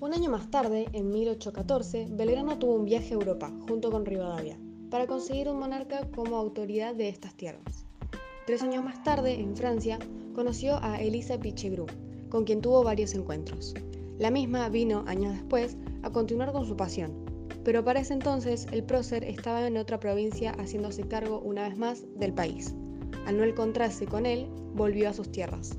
Un año más tarde, en 1814, Belgrano tuvo un viaje a Europa junto con Rivadavia para conseguir un monarca como autoridad de estas tierras. Tres años más tarde, en Francia, conoció a Elisa Pichegru, con quien tuvo varios encuentros. La misma vino, años después, a continuar con su pasión, pero para ese entonces el prócer estaba en otra provincia haciéndose cargo una vez más del país. Al no encontrarse con él, volvió a sus tierras.